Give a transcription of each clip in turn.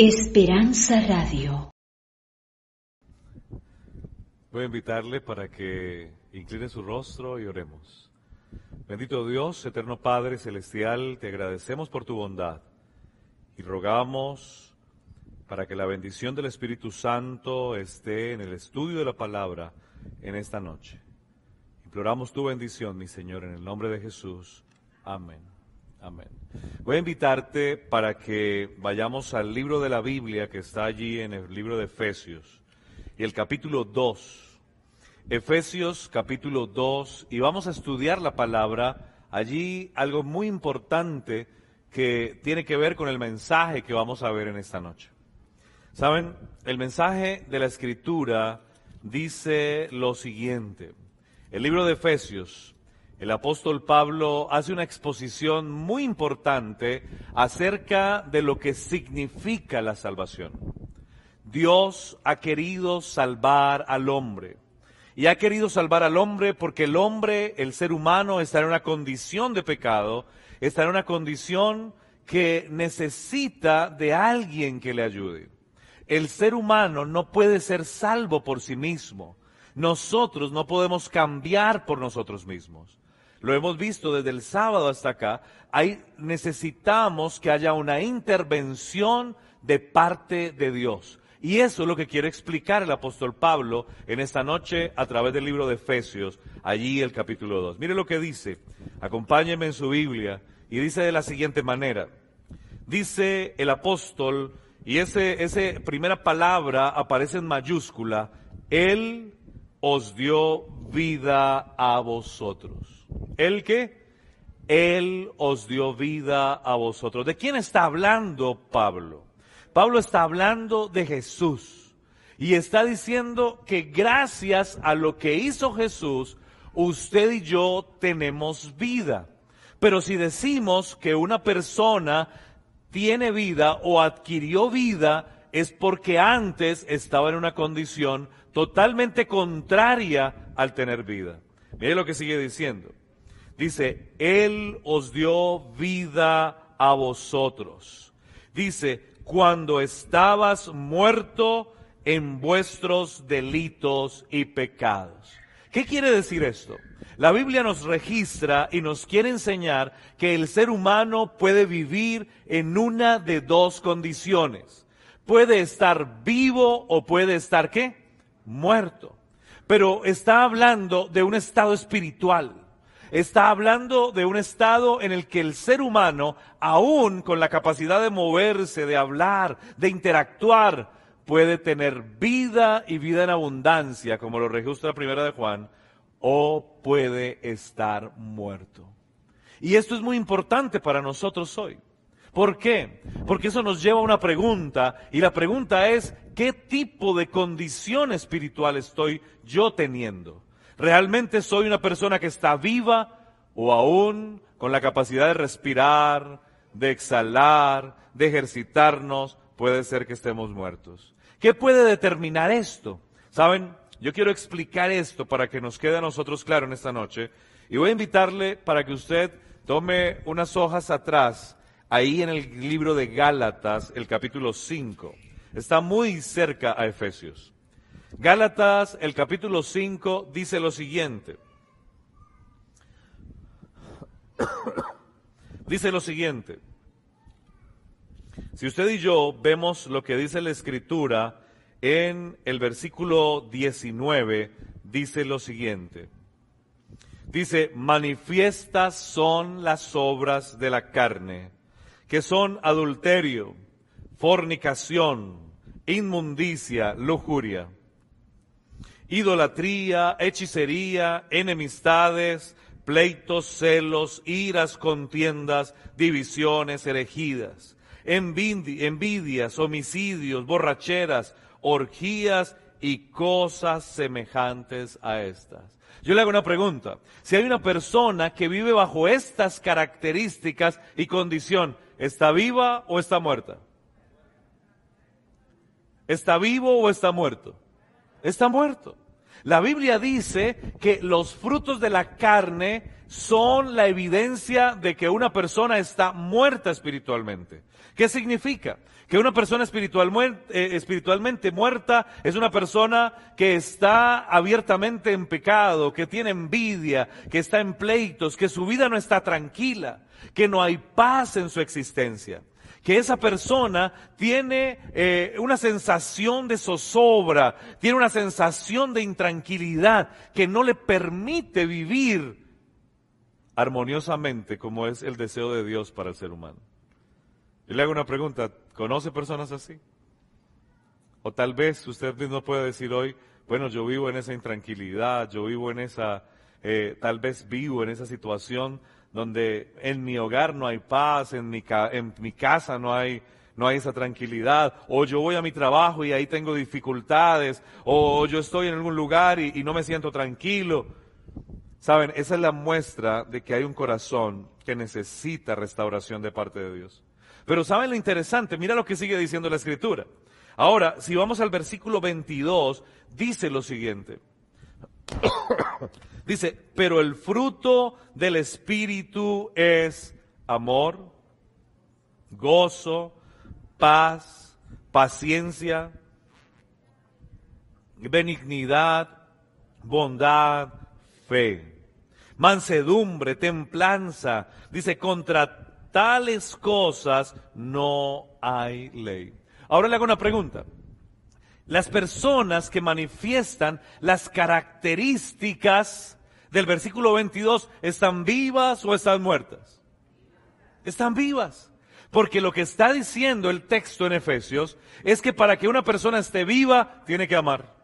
Esperanza Radio. Voy a invitarle para que incline su rostro y oremos. Bendito Dios, eterno Padre Celestial, te agradecemos por tu bondad y rogamos para que la bendición del Espíritu Santo esté en el estudio de la palabra en esta noche. Imploramos tu bendición, mi Señor, en el nombre de Jesús. Amén. Amén. Voy a invitarte para que vayamos al libro de la Biblia que está allí en el libro de Efesios y el capítulo 2. Efesios capítulo 2 y vamos a estudiar la palabra. Allí algo muy importante que tiene que ver con el mensaje que vamos a ver en esta noche. Saben, el mensaje de la escritura dice lo siguiente. El libro de Efesios el apóstol Pablo hace una exposición muy importante acerca de lo que significa la salvación. Dios ha querido salvar al hombre. Y ha querido salvar al hombre porque el hombre, el ser humano, está en una condición de pecado, está en una condición que necesita de alguien que le ayude. El ser humano no puede ser salvo por sí mismo. Nosotros no podemos cambiar por nosotros mismos lo hemos visto desde el sábado hasta acá, necesitamos que haya una intervención de parte de Dios. Y eso es lo que quiere explicar el apóstol Pablo en esta noche a través del libro de Efesios, allí el capítulo 2. Mire lo que dice, acompáñeme en su Biblia, y dice de la siguiente manera, dice el apóstol, y ese, esa primera palabra aparece en mayúscula, Él os dio vida a vosotros. ¿El que Él os dio vida a vosotros. ¿De quién está hablando Pablo? Pablo está hablando de Jesús y está diciendo que gracias a lo que hizo Jesús, usted y yo tenemos vida. Pero si decimos que una persona tiene vida o adquirió vida, es porque antes estaba en una condición totalmente contraria al tener vida. Mire lo que sigue diciendo. Dice, Él os dio vida a vosotros. Dice, cuando estabas muerto en vuestros delitos y pecados. ¿Qué quiere decir esto? La Biblia nos registra y nos quiere enseñar que el ser humano puede vivir en una de dos condiciones. Puede estar vivo o puede estar qué? Muerto. Pero está hablando de un estado espiritual está hablando de un estado en el que el ser humano, aún con la capacidad de moverse, de hablar, de interactuar, puede tener vida y vida en abundancia, como lo registra la primera de Juan, o puede estar muerto. Y esto es muy importante para nosotros hoy. ¿Por qué? Porque eso nos lleva a una pregunta, y la pregunta es, ¿qué tipo de condición espiritual estoy yo teniendo? ¿Realmente soy una persona que está viva o aún con la capacidad de respirar, de exhalar, de ejercitarnos? Puede ser que estemos muertos. ¿Qué puede determinar esto? Saben, yo quiero explicar esto para que nos quede a nosotros claro en esta noche y voy a invitarle para que usted tome unas hojas atrás, ahí en el libro de Gálatas, el capítulo 5. Está muy cerca a Efesios. Gálatas, el capítulo 5, dice lo siguiente. dice lo siguiente. Si usted y yo vemos lo que dice la escritura en el versículo 19, dice lo siguiente. Dice, manifiestas son las obras de la carne, que son adulterio, fornicación, inmundicia, lujuria idolatría, hechicería, enemistades, pleitos, celos, iras, contiendas, divisiones, herejías, envidias, homicidios, borracheras, orgías y cosas semejantes a estas. Yo le hago una pregunta. Si hay una persona que vive bajo estas características y condición, ¿está viva o está muerta? ¿Está vivo o está muerto? está muerto. La Biblia dice que los frutos de la carne son la evidencia de que una persona está muerta espiritualmente. ¿Qué significa? Que una persona eh, espiritualmente muerta es una persona que está abiertamente en pecado, que tiene envidia, que está en pleitos, que su vida no está tranquila, que no hay paz en su existencia que esa persona tiene eh, una sensación de zozobra, tiene una sensación de intranquilidad que no le permite vivir armoniosamente como es el deseo de Dios para el ser humano. Yo le hago una pregunta, ¿conoce personas así? O tal vez usted mismo puede decir hoy, bueno, yo vivo en esa intranquilidad, yo vivo en esa, eh, tal vez vivo en esa situación donde en mi hogar no hay paz, en mi, en mi casa no hay, no hay esa tranquilidad, o yo voy a mi trabajo y ahí tengo dificultades, o yo estoy en algún lugar y no me siento tranquilo. Saben, esa es la muestra de que hay un corazón que necesita restauración de parte de Dios. Pero saben lo interesante, mira lo que sigue diciendo la escritura. Ahora, si vamos al versículo 22, dice lo siguiente. dice, pero el fruto del Espíritu es amor, gozo, paz, paciencia, benignidad, bondad, fe, mansedumbre, templanza. Dice, contra tales cosas no hay ley. Ahora le hago una pregunta. Las personas que manifiestan las características del versículo 22, ¿están vivas o están muertas? Están vivas. Porque lo que está diciendo el texto en Efesios es que para que una persona esté viva, tiene que amar.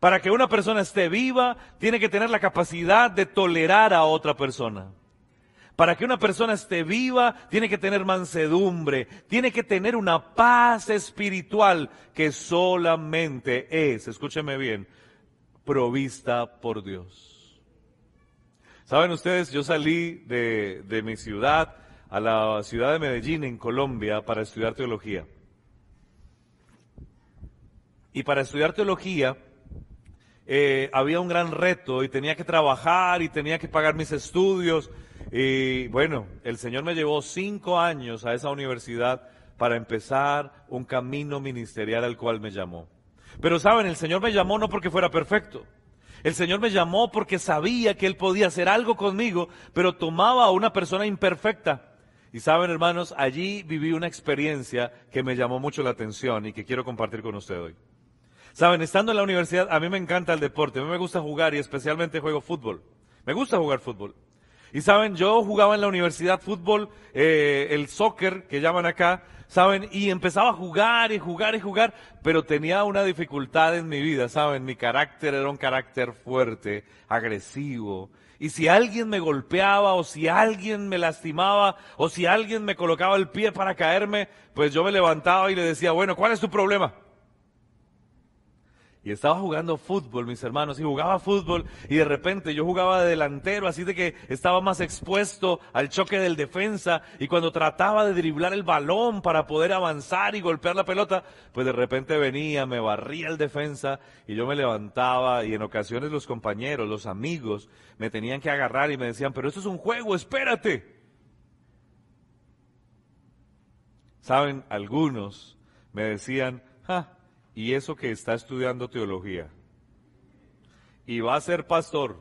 Para que una persona esté viva, tiene que tener la capacidad de tolerar a otra persona. Para que una persona esté viva, tiene que tener mansedumbre, tiene que tener una paz espiritual que solamente es, escúcheme bien, provista por Dios. Saben ustedes, yo salí de, de mi ciudad a la ciudad de Medellín, en Colombia, para estudiar teología. Y para estudiar teología, eh, había un gran reto y tenía que trabajar y tenía que pagar mis estudios. Y bueno, el Señor me llevó cinco años a esa universidad para empezar un camino ministerial al cual me llamó. Pero saben, el Señor me llamó no porque fuera perfecto. El Señor me llamó porque sabía que Él podía hacer algo conmigo, pero tomaba a una persona imperfecta. Y saben, hermanos, allí viví una experiencia que me llamó mucho la atención y que quiero compartir con usted hoy. Saben, estando en la universidad, a mí me encanta el deporte, a mí me gusta jugar y especialmente juego fútbol. Me gusta jugar fútbol. Y saben, yo jugaba en la universidad fútbol, eh, el soccer que llaman acá, saben, y empezaba a jugar y jugar y jugar, pero tenía una dificultad en mi vida, saben, mi carácter era un carácter fuerte, agresivo. Y si alguien me golpeaba o si alguien me lastimaba o si alguien me colocaba el pie para caerme, pues yo me levantaba y le decía, bueno, ¿cuál es tu problema? Y estaba jugando fútbol, mis hermanos, y jugaba fútbol, y de repente yo jugaba de delantero, así de que estaba más expuesto al choque del defensa, y cuando trataba de driblar el balón para poder avanzar y golpear la pelota, pues de repente venía, me barría el defensa, y yo me levantaba, y en ocasiones los compañeros, los amigos, me tenían que agarrar y me decían, pero esto es un juego, espérate. Saben, algunos me decían, ah, y eso que está estudiando teología y va a ser pastor,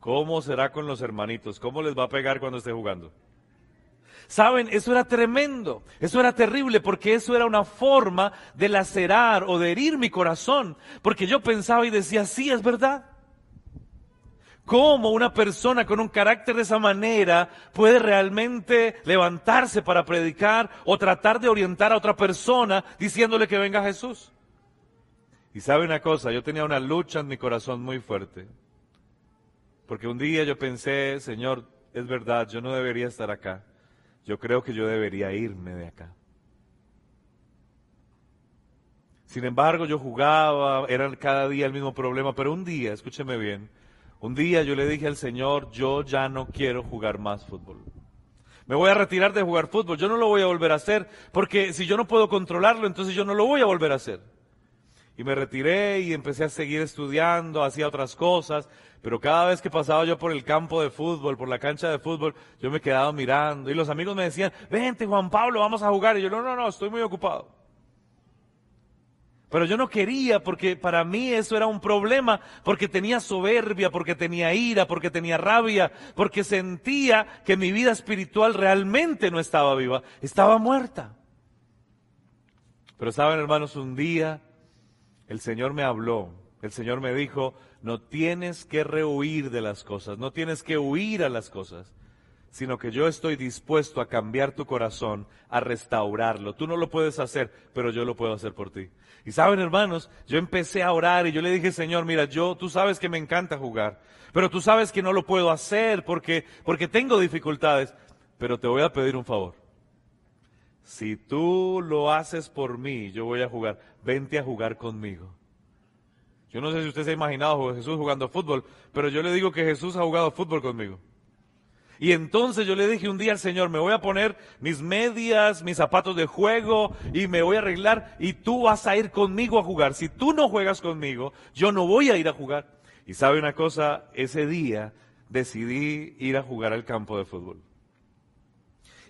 ¿cómo será con los hermanitos? ¿Cómo les va a pegar cuando esté jugando? Saben, eso era tremendo, eso era terrible, porque eso era una forma de lacerar o de herir mi corazón, porque yo pensaba y decía, sí, es verdad. ¿Cómo una persona con un carácter de esa manera puede realmente levantarse para predicar o tratar de orientar a otra persona diciéndole que venga Jesús? Y sabe una cosa, yo tenía una lucha en mi corazón muy fuerte. Porque un día yo pensé, Señor, es verdad, yo no debería estar acá. Yo creo que yo debería irme de acá. Sin embargo, yo jugaba, era cada día el mismo problema, pero un día, escúcheme bien, un día yo le dije al Señor, yo ya no quiero jugar más fútbol. Me voy a retirar de jugar fútbol, yo no lo voy a volver a hacer, porque si yo no puedo controlarlo, entonces yo no lo voy a volver a hacer. Y me retiré y empecé a seguir estudiando, hacía otras cosas, pero cada vez que pasaba yo por el campo de fútbol, por la cancha de fútbol, yo me quedaba mirando y los amigos me decían, vente Juan Pablo, vamos a jugar. Y yo, no, no, no, estoy muy ocupado. Pero yo no quería porque para mí eso era un problema, porque tenía soberbia, porque tenía ira, porque tenía rabia, porque sentía que mi vida espiritual realmente no estaba viva, estaba muerta. Pero saben hermanos, un día el Señor me habló, el Señor me dijo, no tienes que rehuir de las cosas, no tienes que huir a las cosas sino que yo estoy dispuesto a cambiar tu corazón, a restaurarlo. Tú no lo puedes hacer, pero yo lo puedo hacer por ti. Y saben, hermanos, yo empecé a orar y yo le dije, Señor, mira, yo, tú sabes que me encanta jugar, pero tú sabes que no lo puedo hacer porque, porque tengo dificultades, pero te voy a pedir un favor. Si tú lo haces por mí, yo voy a jugar. Vente a jugar conmigo. Yo no sé si usted se ha imaginado a Jesús jugando fútbol, pero yo le digo que Jesús ha jugado fútbol conmigo. Y entonces yo le dije un día al Señor, me voy a poner mis medias, mis zapatos de juego y me voy a arreglar y tú vas a ir conmigo a jugar. Si tú no juegas conmigo, yo no voy a ir a jugar. Y sabe una cosa, ese día decidí ir a jugar al campo de fútbol.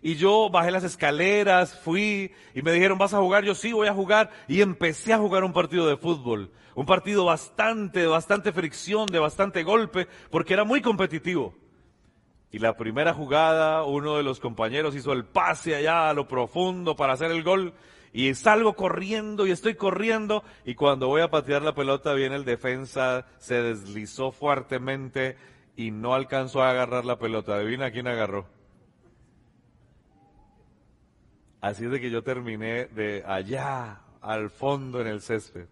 Y yo bajé las escaleras, fui y me dijeron, ¿vas a jugar? Yo sí voy a jugar. Y empecé a jugar un partido de fútbol. Un partido bastante, bastante fricción, de bastante golpe, porque era muy competitivo. Y la primera jugada, uno de los compañeros hizo el pase allá a lo profundo para hacer el gol. Y salgo corriendo y estoy corriendo. Y cuando voy a patear la pelota, viene el defensa, se deslizó fuertemente y no alcanzó a agarrar la pelota. Adivina quién agarró. Así es de que yo terminé de allá, al fondo en el césped.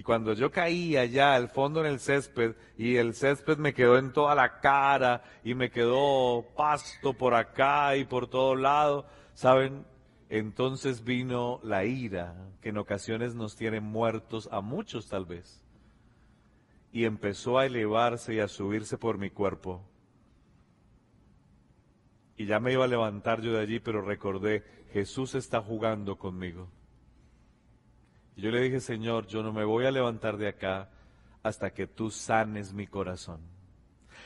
Y cuando yo caí allá al fondo en el césped y el césped me quedó en toda la cara y me quedó pasto por acá y por todo lado, ¿saben? Entonces vino la ira, que en ocasiones nos tiene muertos a muchos tal vez. Y empezó a elevarse y a subirse por mi cuerpo. Y ya me iba a levantar yo de allí, pero recordé, Jesús está jugando conmigo yo le dije, Señor, yo no me voy a levantar de acá hasta que tú sanes mi corazón.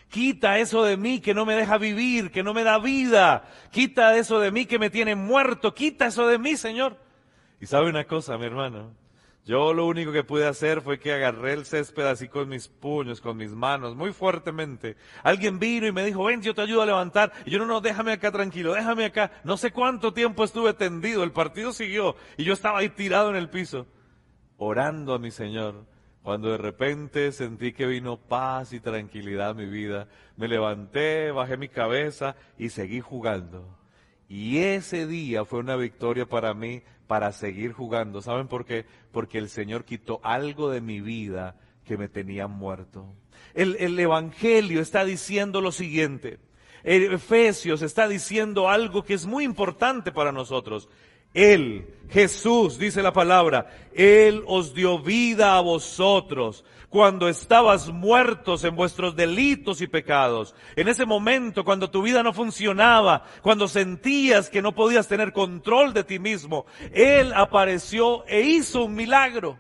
Quita eso de mí que no me deja vivir, que no me da vida. Quita eso de mí que me tiene muerto. Quita eso de mí, Señor. Y sabe una cosa, mi hermano. Yo lo único que pude hacer fue que agarré el césped así con mis puños, con mis manos, muy fuertemente. Alguien vino y me dijo, ven, yo te ayudo a levantar. Y yo, no, no, déjame acá tranquilo, déjame acá. No sé cuánto tiempo estuve tendido, el partido siguió y yo estaba ahí tirado en el piso orando a mi Señor, cuando de repente sentí que vino paz y tranquilidad a mi vida, me levanté, bajé mi cabeza y seguí jugando. Y ese día fue una victoria para mí para seguir jugando. ¿Saben por qué? Porque el Señor quitó algo de mi vida que me tenía muerto. El, el Evangelio está diciendo lo siguiente. Efesios está diciendo algo que es muy importante para nosotros. Él, Jesús, dice la palabra, Él os dio vida a vosotros cuando estabas muertos en vuestros delitos y pecados. En ese momento, cuando tu vida no funcionaba, cuando sentías que no podías tener control de ti mismo, Él apareció e hizo un milagro.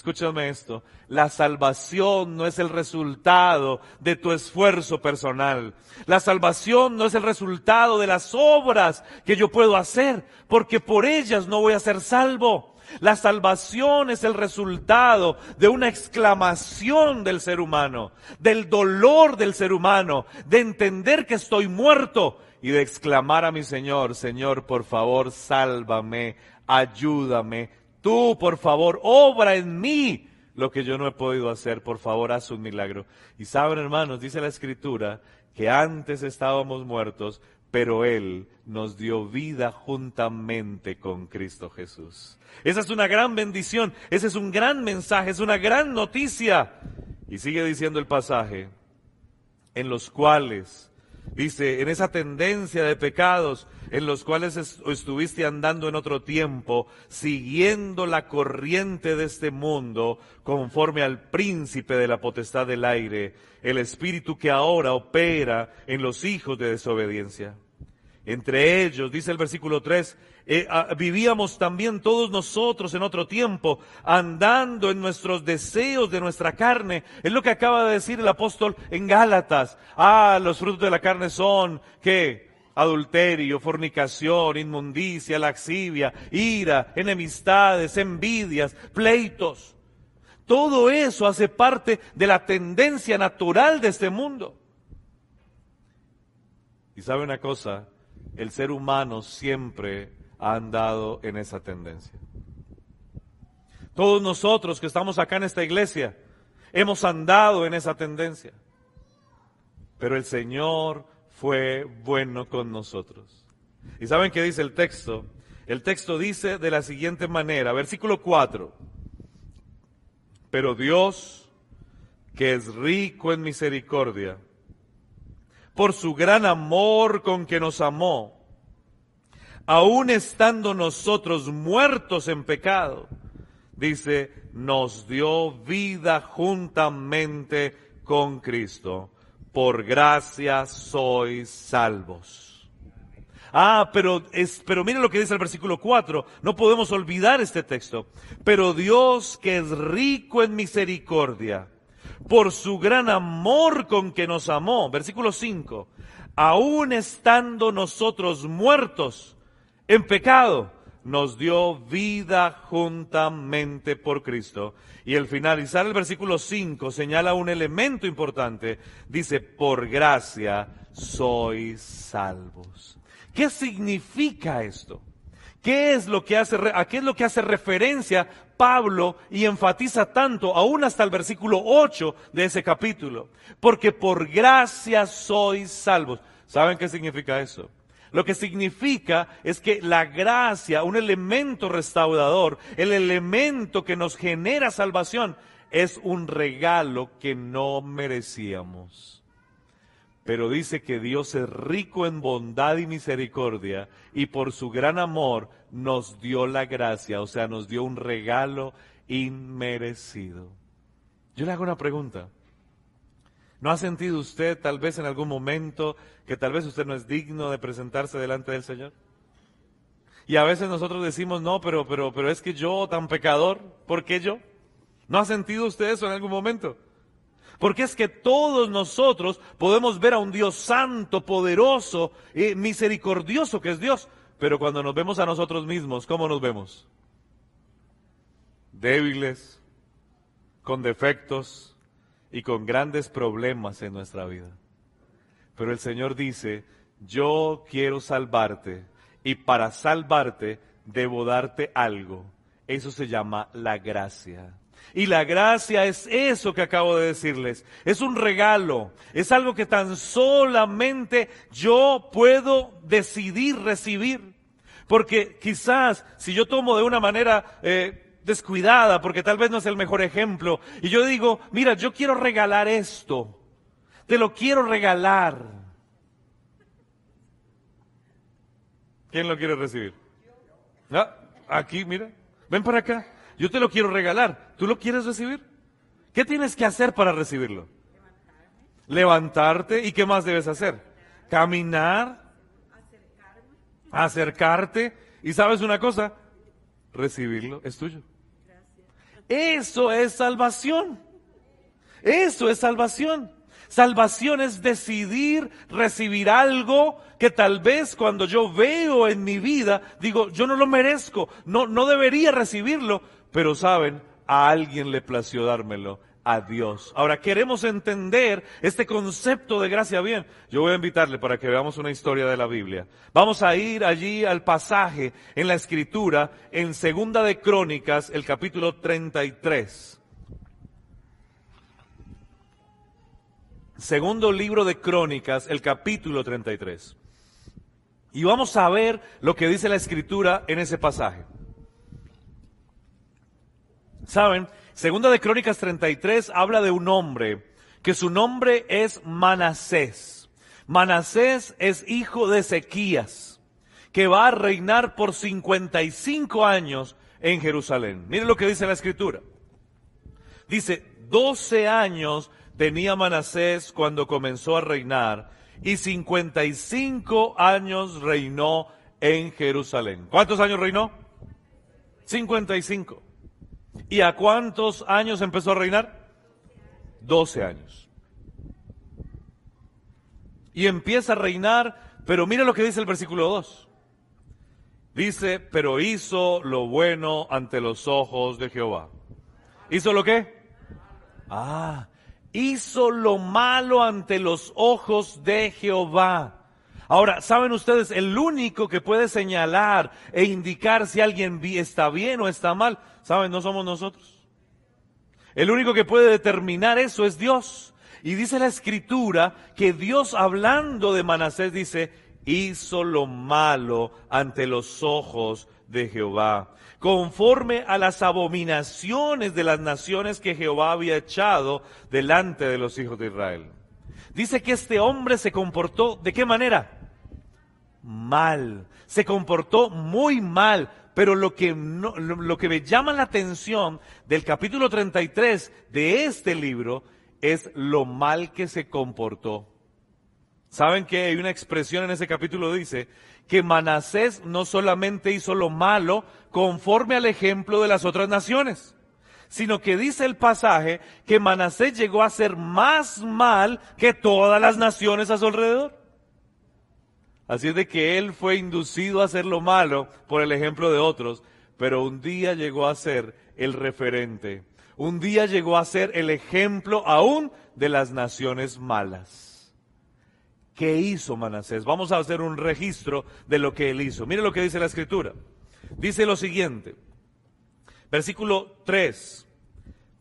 Escúchame esto, la salvación no es el resultado de tu esfuerzo personal. La salvación no es el resultado de las obras que yo puedo hacer, porque por ellas no voy a ser salvo. La salvación es el resultado de una exclamación del ser humano, del dolor del ser humano, de entender que estoy muerto y de exclamar a mi Señor, Señor, por favor, sálvame, ayúdame, Tú, por favor, obra en mí lo que yo no he podido hacer. Por favor, haz un milagro. Y saben, hermanos, dice la Escritura que antes estábamos muertos, pero Él nos dio vida juntamente con Cristo Jesús. Esa es una gran bendición, ese es un gran mensaje, es una gran noticia. Y sigue diciendo el pasaje, en los cuales Dice, en esa tendencia de pecados en los cuales estuviste andando en otro tiempo, siguiendo la corriente de este mundo, conforme al príncipe de la potestad del aire, el espíritu que ahora opera en los hijos de desobediencia. Entre ellos, dice el versículo 3, eh, vivíamos también todos nosotros en otro tiempo, andando en nuestros deseos de nuestra carne. Es lo que acaba de decir el apóstol en Gálatas. Ah, los frutos de la carne son, ¿qué? Adulterio, fornicación, inmundicia, laxivia, ira, enemistades, envidias, pleitos. Todo eso hace parte de la tendencia natural de este mundo. Y sabe una cosa, el ser humano siempre ha andado en esa tendencia. Todos nosotros que estamos acá en esta iglesia hemos andado en esa tendencia. Pero el Señor fue bueno con nosotros. ¿Y saben qué dice el texto? El texto dice de la siguiente manera, versículo 4. Pero Dios, que es rico en misericordia, por su gran amor con que nos amó, aun estando nosotros muertos en pecado, dice, nos dio vida juntamente con Cristo. Por gracia sois salvos. Ah, pero, es, pero miren lo que dice el versículo 4. No podemos olvidar este texto. Pero Dios que es rico en misericordia, por su gran amor con que nos amó, versículo 5, aun estando nosotros muertos en pecado, nos dio vida juntamente por Cristo. Y el finalizar el versículo 5 señala un elemento importante. Dice, por gracia sois salvos. ¿Qué significa esto? ¿Qué es lo que hace, ¿A qué es lo que hace referencia Pablo y enfatiza tanto, aún hasta el versículo 8 de ese capítulo? Porque por gracia sois salvos. ¿Saben qué significa eso? Lo que significa es que la gracia, un elemento restaurador, el elemento que nos genera salvación, es un regalo que no merecíamos pero dice que Dios es rico en bondad y misericordia y por su gran amor nos dio la gracia, o sea, nos dio un regalo inmerecido. Yo le hago una pregunta. ¿No ha sentido usted tal vez en algún momento que tal vez usted no es digno de presentarse delante del Señor? Y a veces nosotros decimos, no, pero, pero, pero es que yo tan pecador, ¿por qué yo? ¿No ha sentido usted eso en algún momento? Porque es que todos nosotros podemos ver a un Dios santo, poderoso, y misericordioso que es Dios. Pero cuando nos vemos a nosotros mismos, ¿cómo nos vemos? Débiles, con defectos y con grandes problemas en nuestra vida. Pero el Señor dice, yo quiero salvarte y para salvarte debo darte algo. Eso se llama la gracia. Y la gracia es eso que acabo de decirles. Es un regalo. Es algo que tan solamente yo puedo decidir recibir. Porque quizás si yo tomo de una manera eh, descuidada, porque tal vez no es el mejor ejemplo, y yo digo, mira, yo quiero regalar esto. Te lo quiero regalar. ¿Quién lo quiere recibir? Ah, aquí, mira. Ven para acá. Yo te lo quiero regalar. ¿Tú lo quieres recibir? ¿Qué tienes que hacer para recibirlo? Levantarte. ¿Y qué más debes hacer? Caminar. Acercarte. Y sabes una cosa, recibirlo es tuyo. Eso es salvación. Eso es salvación. Salvación es decidir recibir algo que tal vez cuando yo veo en mi vida, digo, yo no lo merezco, no, no debería recibirlo, pero saben, a alguien le plació dármelo, a Dios. Ahora, queremos entender este concepto de gracia bien. Yo voy a invitarle para que veamos una historia de la Biblia. Vamos a ir allí al pasaje en la escritura, en Segunda de Crónicas, el capítulo 33. Segundo libro de Crónicas, el capítulo 33. Y vamos a ver lo que dice la escritura en ese pasaje. Saben, segunda de Crónicas 33 habla de un hombre que su nombre es Manasés. Manasés es hijo de Ezequías, que va a reinar por 55 años en Jerusalén. Miren lo que dice la escritura. Dice, 12 años tenía Manasés cuando comenzó a reinar y 55 años reinó en Jerusalén. ¿Cuántos años reinó? 55. ¿Y a cuántos años empezó a reinar? 12 años. Y empieza a reinar, pero mira lo que dice el versículo 2. Dice, pero hizo lo bueno ante los ojos de Jehová. ¿Hizo lo qué? Ah, hizo lo malo ante los ojos de Jehová. Ahora, ¿saben ustedes? El único que puede señalar e indicar si alguien está bien o está mal, ¿saben? No somos nosotros. El único que puede determinar eso es Dios. Y dice la escritura que Dios hablando de Manasés dice, hizo lo malo ante los ojos de Jehová conforme a las abominaciones de las naciones que Jehová había echado delante de los hijos de Israel. Dice que este hombre se comportó, ¿de qué manera? Mal. Se comportó muy mal. Pero lo que, lo que me llama la atención del capítulo 33 de este libro es lo mal que se comportó. ¿Saben que hay una expresión en ese capítulo dice que Manasés no solamente hizo lo malo conforme al ejemplo de las otras naciones, sino que dice el pasaje que Manasés llegó a ser más mal que todas las naciones a su alrededor. Así es de que él fue inducido a hacer lo malo por el ejemplo de otros, pero un día llegó a ser el referente. Un día llegó a ser el ejemplo aún de las naciones malas. ¿Qué hizo Manasés? Vamos a hacer un registro de lo que él hizo. Mire lo que dice la escritura. Dice lo siguiente, versículo 3,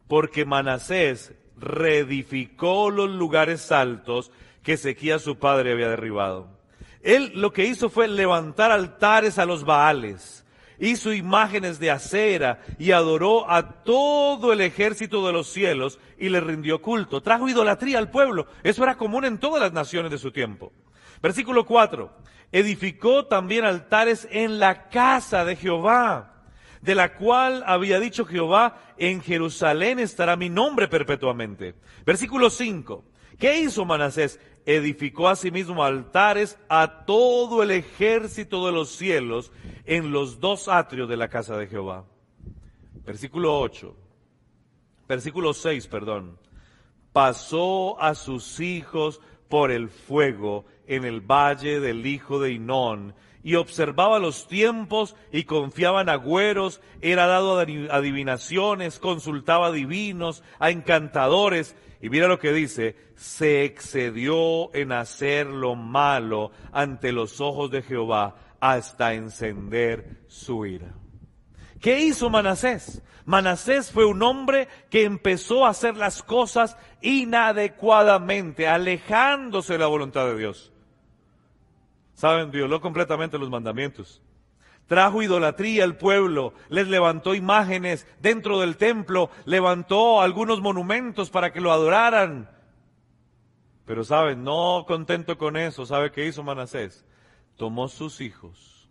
porque Manasés reedificó los lugares altos que Ezequías su padre había derribado. Él lo que hizo fue levantar altares a los Baales hizo imágenes de acera y adoró a todo el ejército de los cielos y le rindió culto. Trajo idolatría al pueblo. Eso era común en todas las naciones de su tiempo. Versículo 4. Edificó también altares en la casa de Jehová, de la cual había dicho Jehová, en Jerusalén estará mi nombre perpetuamente. Versículo 5. ¿Qué hizo Manasés? edificó asimismo altares a todo el ejército de los cielos en los dos atrios de la casa de Jehová. Versículo 8. Versículo 6, perdón. Pasó a sus hijos por el fuego en el valle del hijo de Inón y observaba los tiempos y confiaba en agüeros, era dado a adivinaciones, consultaba divinos, a encantadores y mira lo que dice, se excedió en hacer lo malo ante los ojos de Jehová hasta encender su ira. ¿Qué hizo Manasés? Manasés fue un hombre que empezó a hacer las cosas inadecuadamente, alejándose de la voluntad de Dios. Saben, violó completamente los mandamientos trajo idolatría al pueblo, les levantó imágenes dentro del templo, levantó algunos monumentos para que lo adoraran. Pero saben, no contento con eso, ¿sabe qué hizo Manasés? Tomó sus hijos,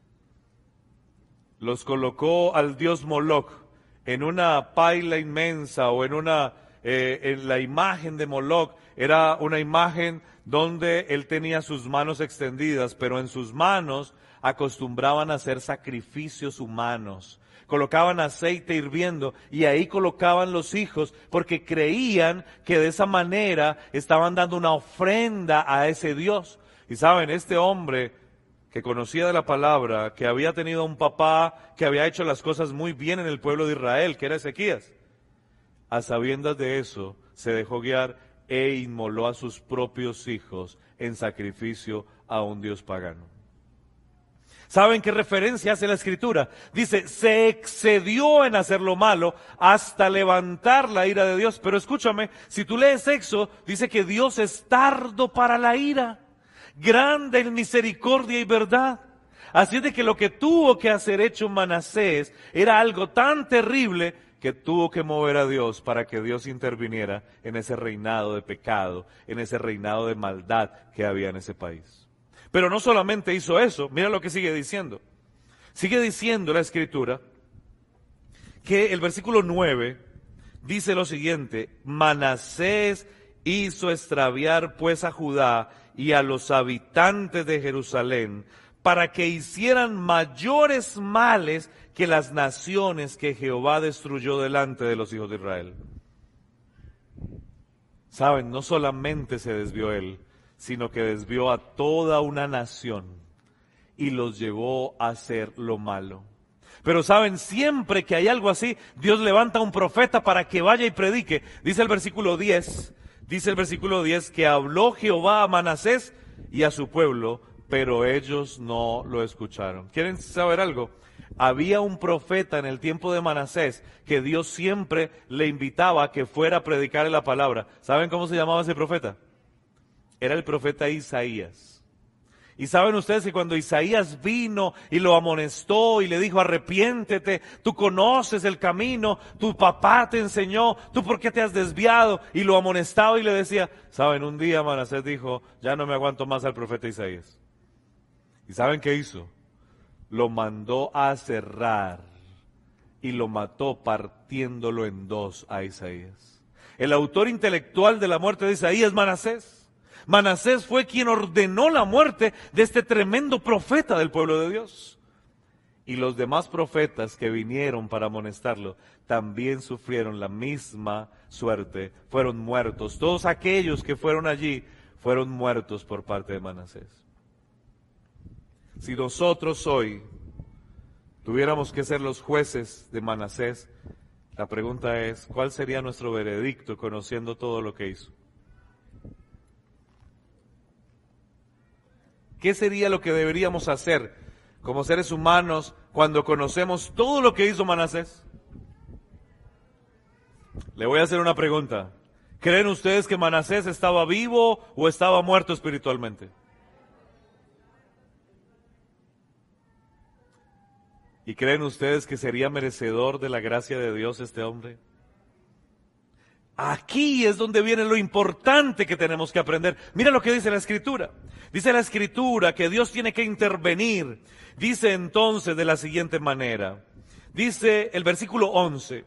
los colocó al dios Moloch en una paila inmensa o en una, eh, en la imagen de Moloch, era una imagen donde él tenía sus manos extendidas, pero en sus manos acostumbraban a hacer sacrificios humanos. Colocaban aceite hirviendo y ahí colocaban los hijos porque creían que de esa manera estaban dando una ofrenda a ese Dios. Y saben, este hombre que conocía de la palabra, que había tenido un papá que había hecho las cosas muy bien en el pueblo de Israel, que era Ezequías, a sabiendas de eso, se dejó guiar e inmoló a sus propios hijos en sacrificio a un Dios pagano. ¿Saben qué referencia hace la escritura? Dice, se excedió en hacer lo malo hasta levantar la ira de Dios. Pero escúchame, si tú lees Éxodo, dice que Dios es tardo para la ira, grande en misericordia y verdad. Así de que lo que tuvo que hacer hecho Manasés era algo tan terrible que tuvo que mover a Dios para que Dios interviniera en ese reinado de pecado, en ese reinado de maldad que había en ese país. Pero no solamente hizo eso, mira lo que sigue diciendo. Sigue diciendo la escritura que el versículo 9 dice lo siguiente, Manasés hizo extraviar pues a Judá y a los habitantes de Jerusalén para que hicieran mayores males que las naciones que Jehová destruyó delante de los hijos de Israel. Saben, no solamente se desvió él, sino que desvió a toda una nación y los llevó a hacer lo malo. Pero saben, siempre que hay algo así, Dios levanta a un profeta para que vaya y predique. Dice el versículo 10, dice el versículo 10 que habló Jehová a Manasés y a su pueblo, pero ellos no lo escucharon. ¿Quieren saber algo? Había un profeta en el tiempo de Manasés que Dios siempre le invitaba a que fuera a predicar la palabra. ¿Saben cómo se llamaba ese profeta? Era el profeta Isaías. Y saben ustedes que cuando Isaías vino y lo amonestó y le dijo, arrepiéntete, tú conoces el camino, tu papá te enseñó, tú por qué te has desviado, y lo amonestaba y le decía, saben, un día Manasés dijo, ya no me aguanto más al profeta Isaías. ¿Y saben qué hizo? Lo mandó a cerrar y lo mató partiéndolo en dos a Isaías. El autor intelectual de la muerte de Isaías, Manasés. Manasés fue quien ordenó la muerte de este tremendo profeta del pueblo de Dios. Y los demás profetas que vinieron para amonestarlo también sufrieron la misma suerte, fueron muertos. Todos aquellos que fueron allí fueron muertos por parte de Manasés. Si nosotros hoy tuviéramos que ser los jueces de Manasés, la pregunta es, ¿cuál sería nuestro veredicto conociendo todo lo que hizo? ¿Qué sería lo que deberíamos hacer como seres humanos cuando conocemos todo lo que hizo Manasés? Le voy a hacer una pregunta. ¿Creen ustedes que Manasés estaba vivo o estaba muerto espiritualmente? ¿Y creen ustedes que sería merecedor de la gracia de Dios este hombre? Aquí es donde viene lo importante que tenemos que aprender. Mira lo que dice la escritura. Dice la escritura que Dios tiene que intervenir. Dice entonces de la siguiente manera. Dice el versículo 11.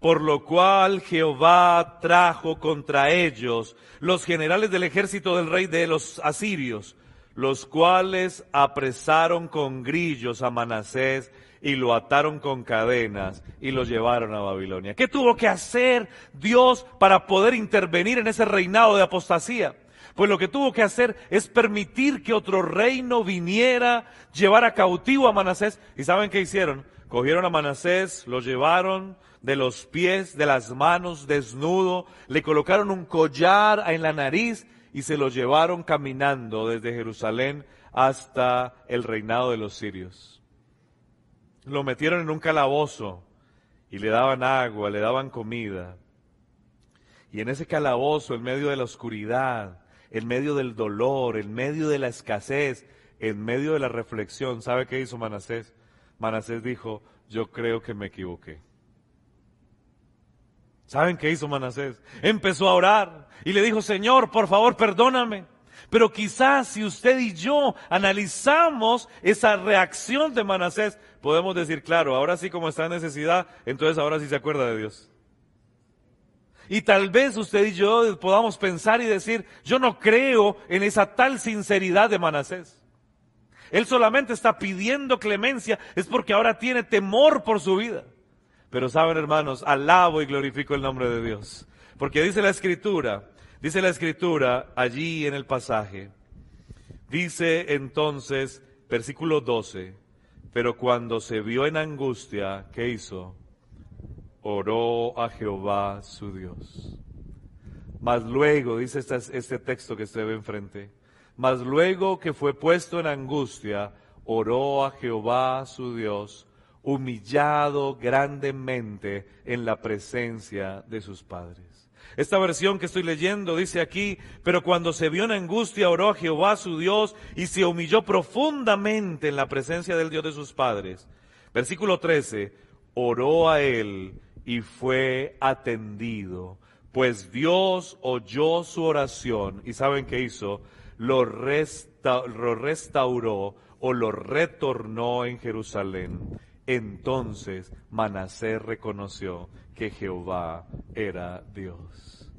Por lo cual Jehová trajo contra ellos los generales del ejército del rey de los asirios, los cuales apresaron con grillos a Manasés y lo ataron con cadenas y lo llevaron a Babilonia. ¿Qué tuvo que hacer Dios para poder intervenir en ese reinado de apostasía? Pues lo que tuvo que hacer es permitir que otro reino viniera, llevara cautivo a Manasés. ¿Y saben qué hicieron? Cogieron a Manasés, lo llevaron de los pies, de las manos, desnudo, le colocaron un collar en la nariz y se lo llevaron caminando desde Jerusalén hasta el reinado de los sirios lo metieron en un calabozo y le daban agua, le daban comida. Y en ese calabozo, en medio de la oscuridad, en medio del dolor, en medio de la escasez, en medio de la reflexión, ¿sabe qué hizo Manasés? Manasés dijo, yo creo que me equivoqué. ¿Saben qué hizo Manasés? Empezó a orar y le dijo, Señor, por favor, perdóname. Pero quizás si usted y yo analizamos esa reacción de Manasés, podemos decir, claro, ahora sí como está en necesidad, entonces ahora sí se acuerda de Dios. Y tal vez usted y yo podamos pensar y decir, yo no creo en esa tal sinceridad de Manasés. Él solamente está pidiendo clemencia, es porque ahora tiene temor por su vida. Pero saben hermanos, alabo y glorifico el nombre de Dios. Porque dice la escritura, dice la escritura allí en el pasaje, dice entonces, versículo 12, pero cuando se vio en angustia, ¿qué hizo? Oró a Jehová su Dios. Mas luego, dice este, texto que se ve enfrente, mas luego que fue puesto en angustia, oró a Jehová su Dios, humillado grandemente en la presencia de sus padres. Esta versión que estoy leyendo dice aquí, pero cuando se vio en angustia oró a Jehová su Dios y se humilló profundamente en la presencia del Dios de sus padres. Versículo 13, oró a él y fue atendido, pues Dios oyó su oración y ¿saben qué hizo? Lo, lo restauró o lo retornó en Jerusalén. Entonces Manasés reconoció que Jehová era Dios.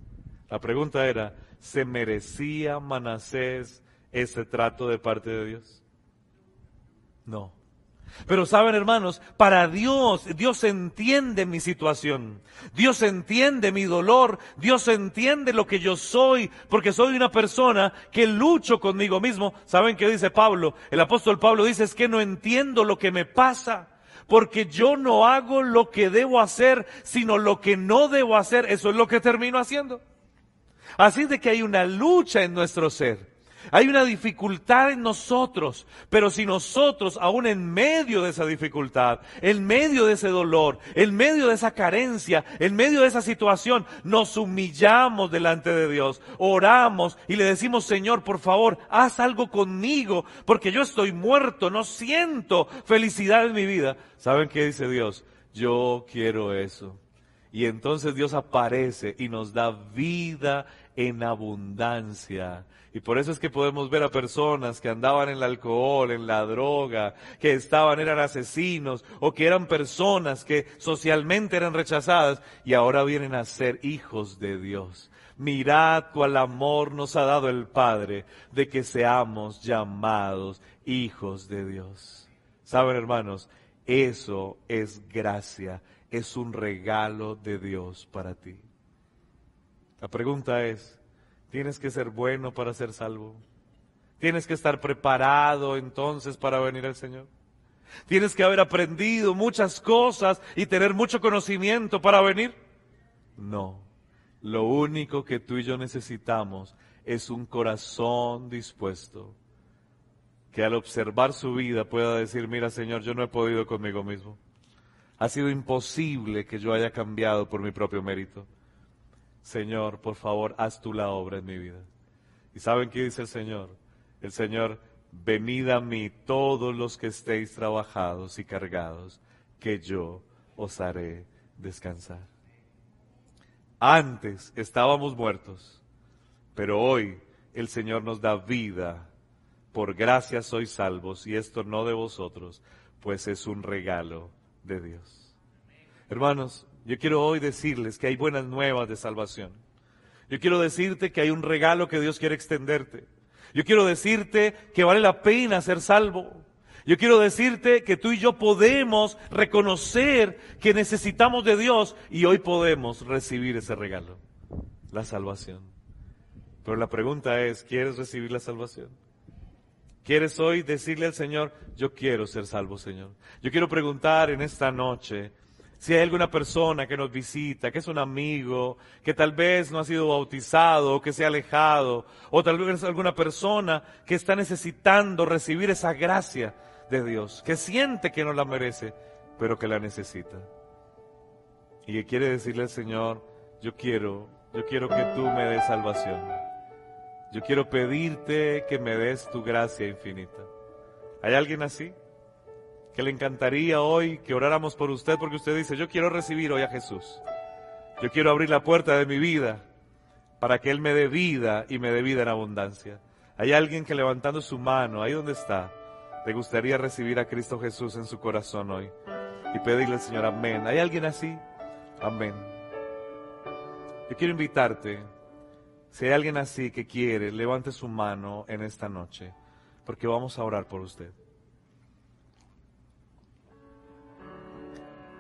La pregunta era, ¿se merecía Manasés ese trato de parte de Dios? No. Pero saben hermanos, para Dios, Dios entiende mi situación, Dios entiende mi dolor, Dios entiende lo que yo soy, porque soy una persona que lucho conmigo mismo. ¿Saben qué dice Pablo? El apóstol Pablo dice es que no entiendo lo que me pasa, porque yo no hago lo que debo hacer, sino lo que no debo hacer, eso es lo que termino haciendo. Así de que hay una lucha en nuestro ser. Hay una dificultad en nosotros, pero si nosotros, aún en medio de esa dificultad, en medio de ese dolor, en medio de esa carencia, en medio de esa situación, nos humillamos delante de Dios, oramos y le decimos, Señor, por favor, haz algo conmigo, porque yo estoy muerto, no siento felicidad en mi vida. ¿Saben qué dice Dios? Yo quiero eso. Y entonces Dios aparece y nos da vida en abundancia. Y por eso es que podemos ver a personas que andaban en el alcohol, en la droga, que estaban, eran asesinos, o que eran personas que socialmente eran rechazadas y ahora vienen a ser hijos de Dios. Mirad cuál amor nos ha dado el Padre de que seamos llamados hijos de Dios. Saben hermanos, eso es gracia, es un regalo de Dios para ti. La pregunta es, ¿tienes que ser bueno para ser salvo? ¿Tienes que estar preparado entonces para venir al Señor? ¿Tienes que haber aprendido muchas cosas y tener mucho conocimiento para venir? No. Lo único que tú y yo necesitamos es un corazón dispuesto que al observar su vida pueda decir, mira Señor, yo no he podido conmigo mismo. Ha sido imposible que yo haya cambiado por mi propio mérito. Señor, por favor, haz tú la obra en mi vida. ¿Y saben qué dice el Señor? El Señor, venid a mí todos los que estéis trabajados y cargados, que yo os haré descansar. Antes estábamos muertos, pero hoy el Señor nos da vida. Por gracia sois salvos, y esto no de vosotros, pues es un regalo de Dios. Hermanos, yo quiero hoy decirles que hay buenas nuevas de salvación. Yo quiero decirte que hay un regalo que Dios quiere extenderte. Yo quiero decirte que vale la pena ser salvo. Yo quiero decirte que tú y yo podemos reconocer que necesitamos de Dios y hoy podemos recibir ese regalo, la salvación. Pero la pregunta es, ¿quieres recibir la salvación? ¿Quieres hoy decirle al Señor, yo quiero ser salvo, Señor? Yo quiero preguntar en esta noche, si hay alguna persona que nos visita, que es un amigo, que tal vez no ha sido bautizado, que se ha alejado, o tal vez alguna persona que está necesitando recibir esa gracia de Dios, que siente que no la merece, pero que la necesita. Y que quiere decirle al Señor, yo quiero, yo quiero que tú me des salvación. Yo quiero pedirte que me des tu gracia infinita. ¿Hay alguien así? que le encantaría hoy que oráramos por usted porque usted dice, yo quiero recibir hoy a Jesús. Yo quiero abrir la puerta de mi vida para que Él me dé vida y me dé vida en abundancia. Hay alguien que levantando su mano, ahí donde está, le gustaría recibir a Cristo Jesús en su corazón hoy y pedirle al Señor, amén. ¿Hay alguien así? Amén. Yo quiero invitarte, si hay alguien así que quiere, levante su mano en esta noche, porque vamos a orar por usted.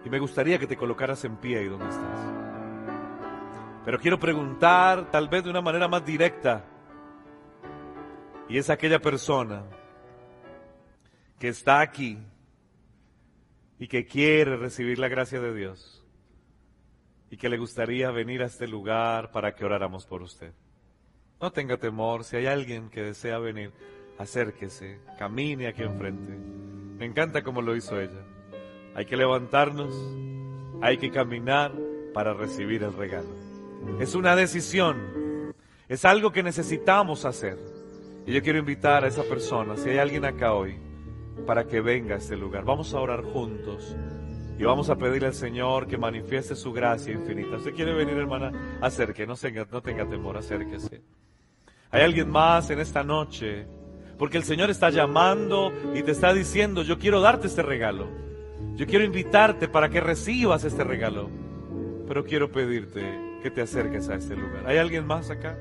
Y me gustaría que te colocaras en pie ahí donde estás. Pero quiero preguntar tal vez de una manera más directa. Y es aquella persona que está aquí y que quiere recibir la gracia de Dios y que le gustaría venir a este lugar para que oráramos por usted. No tenga temor, si hay alguien que desea venir, acérquese, camine aquí enfrente. Me encanta como lo hizo ella. Hay que levantarnos, hay que caminar para recibir el regalo. Es una decisión, es algo que necesitamos hacer. Y yo quiero invitar a esa persona, si hay alguien acá hoy, para que venga a este lugar. Vamos a orar juntos y vamos a pedirle al Señor que manifieste su gracia infinita. ¿Usted quiere venir, hermana? Acerque, no tenga, no tenga temor, acérquese. Hay alguien más en esta noche, porque el Señor está llamando y te está diciendo, yo quiero darte este regalo. Yo quiero invitarte para que recibas este regalo, pero quiero pedirte que te acerques a este lugar. ¿Hay alguien más acá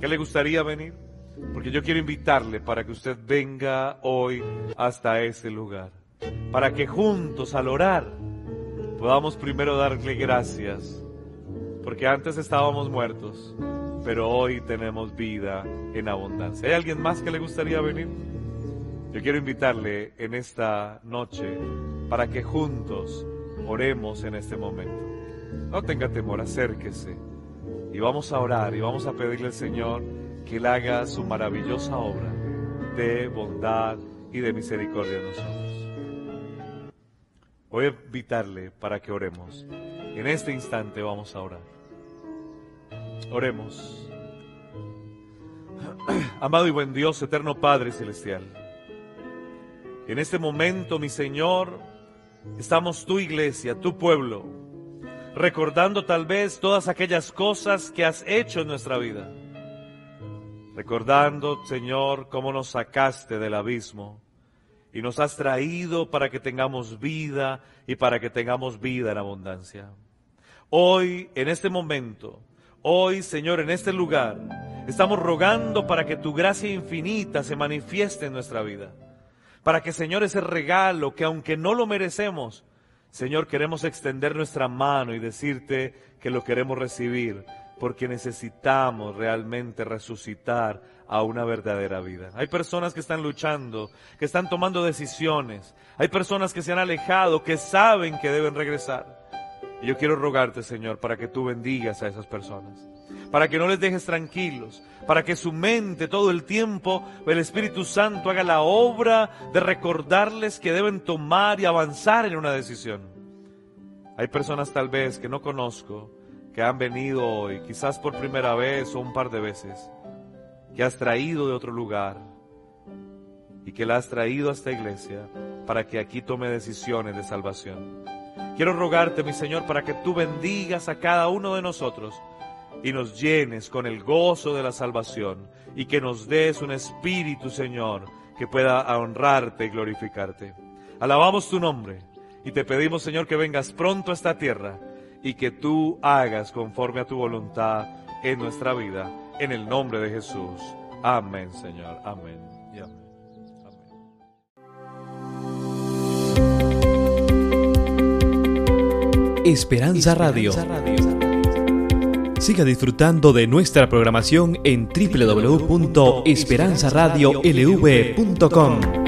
que le gustaría venir? Porque yo quiero invitarle para que usted venga hoy hasta ese lugar. Para que juntos al orar podamos primero darle gracias. Porque antes estábamos muertos, pero hoy tenemos vida en abundancia. ¿Hay alguien más que le gustaría venir? Yo quiero invitarle en esta noche para que juntos oremos en este momento. No tenga temor, acérquese. Y vamos a orar y vamos a pedirle al Señor que Él haga su maravillosa obra de bondad y de misericordia en nosotros. Voy a invitarle para que oremos. En este instante vamos a orar. Oremos. Amado y buen Dios, eterno Padre Celestial. En este momento, mi Señor, estamos tu iglesia, tu pueblo, recordando tal vez todas aquellas cosas que has hecho en nuestra vida recordando, Señor, cómo nos sacaste del abismo y nos has traído para que tengamos vida y para que tengamos vida en abundancia. Hoy, en este momento, hoy, Señor, en este lugar, estamos rogando para que tu gracia infinita se manifieste en nuestra vida. Para que, Señor, ese regalo que aunque no lo merecemos, Señor, queremos extender nuestra mano y decirte que lo queremos recibir porque necesitamos realmente resucitar a una verdadera vida. Hay personas que están luchando, que están tomando decisiones. Hay personas que se han alejado, que saben que deben regresar. Y yo quiero rogarte, Señor, para que tú bendigas a esas personas, para que no les dejes tranquilos, para que su mente todo el tiempo, el Espíritu Santo haga la obra de recordarles que deben tomar y avanzar en una decisión. Hay personas tal vez que no conozco, que han venido hoy, quizás por primera vez o un par de veces, que has traído de otro lugar y que la has traído a esta iglesia para que aquí tome decisiones de salvación. Quiero rogarte, mi Señor, para que tú bendigas a cada uno de nosotros y nos llenes con el gozo de la salvación y que nos des un espíritu, Señor, que pueda honrarte y glorificarte. Alabamos tu nombre y te pedimos, Señor, que vengas pronto a esta tierra y que tú hagas conforme a tu voluntad en nuestra vida. En el nombre de Jesús. Amén, Señor. Amén. Y amén. Esperanza Radio. Siga disfrutando de nuestra programación en www.esperanzaradiolv.com.